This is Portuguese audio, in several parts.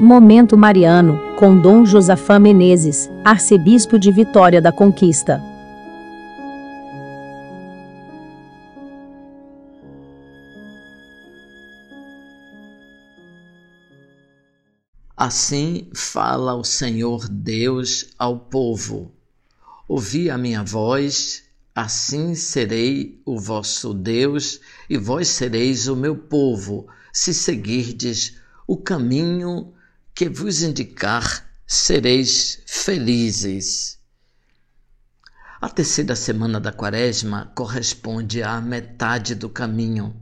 Momento Mariano, com Dom Josafá Menezes, arcebispo de Vitória da Conquista. Assim fala o Senhor Deus ao povo: Ouvi a minha voz, assim serei o vosso Deus, e vós sereis o meu povo, se seguirdes o caminho que vos indicar, sereis felizes. A terceira semana da Quaresma corresponde à metade do caminho.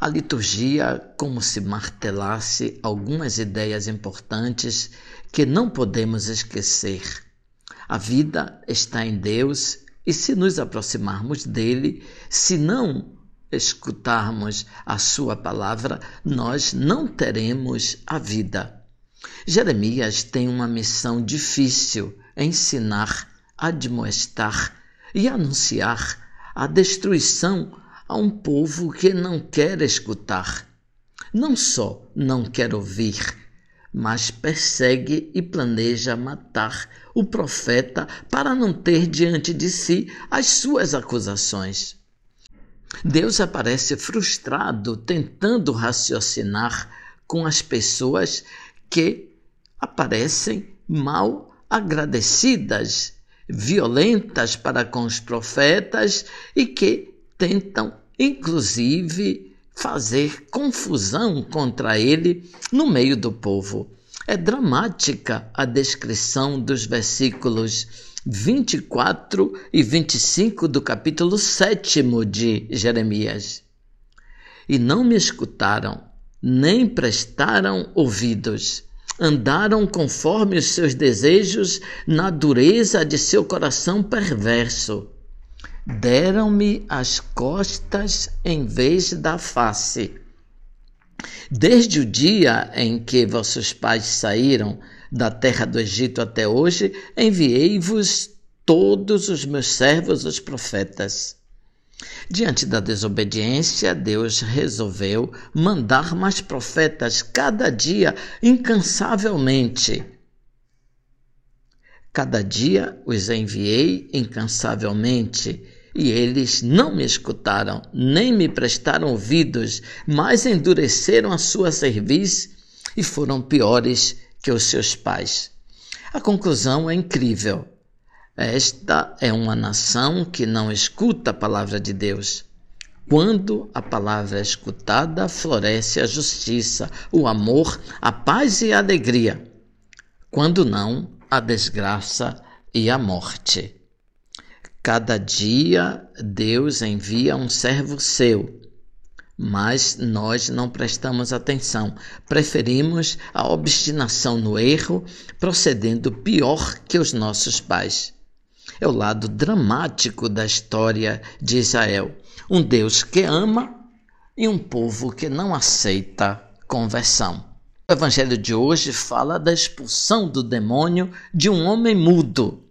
A liturgia, como se martelasse algumas ideias importantes que não podemos esquecer. A vida está em Deus e, se nos aproximarmos dele, se não escutarmos a Sua palavra, nós não teremos a vida. Jeremias tem uma missão difícil: ensinar, admoestar e anunciar a destruição a um povo que não quer escutar. Não só não quer ouvir, mas persegue e planeja matar o profeta para não ter diante de si as suas acusações. Deus aparece frustrado tentando raciocinar com as pessoas que aparecem mal agradecidas, violentas para com os profetas e que tentam, inclusive, fazer confusão contra ele no meio do povo. É dramática a descrição dos versículos 24 e 25 do capítulo 7 de Jeremias. E não me escutaram, nem prestaram ouvidos. Andaram conforme os seus desejos na dureza de seu coração perverso. Deram-me as costas em vez da face. Desde o dia em que vossos pais saíram da terra do Egito até hoje, enviei-vos todos os meus servos, os profetas. Diante da desobediência, Deus resolveu mandar mais profetas cada dia, incansavelmente. Cada dia os enviei incansavelmente, e eles não me escutaram, nem me prestaram ouvidos, mas endureceram a sua cerviz e foram piores que os seus pais. A conclusão é incrível. Esta é uma nação que não escuta a palavra de Deus. Quando a palavra é escutada, floresce a justiça, o amor, a paz e a alegria. Quando não, a desgraça e a morte. Cada dia Deus envia um servo seu, mas nós não prestamos atenção. Preferimos a obstinação no erro, procedendo pior que os nossos pais é o lado dramático da história de Israel. Um Deus que ama e um povo que não aceita conversão. O evangelho de hoje fala da expulsão do demônio de um homem mudo.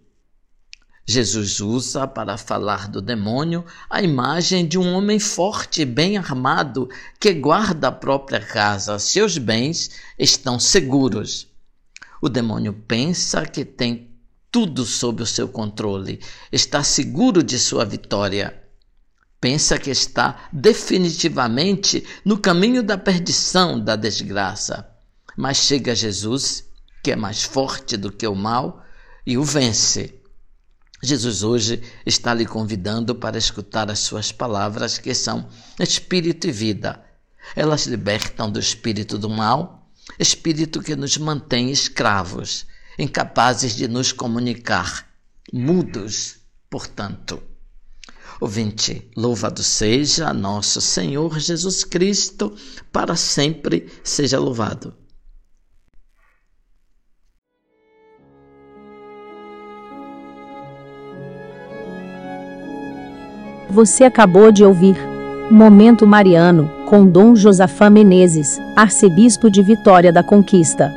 Jesus usa para falar do demônio a imagem de um homem forte e bem armado que guarda a própria casa. Seus bens estão seguros. O demônio pensa que tem tudo sob o seu controle, está seguro de sua vitória. Pensa que está definitivamente no caminho da perdição, da desgraça. Mas chega Jesus, que é mais forte do que o mal, e o vence. Jesus hoje está lhe convidando para escutar as suas palavras, que são espírito e vida. Elas libertam do espírito do mal, espírito que nos mantém escravos incapazes de nos comunicar, mudos, portanto. Ouvinte, louvado seja nosso Senhor Jesus Cristo, para sempre seja louvado. Você acabou de ouvir Momento Mariano, com Dom Josafá Menezes, arcebispo de Vitória da Conquista.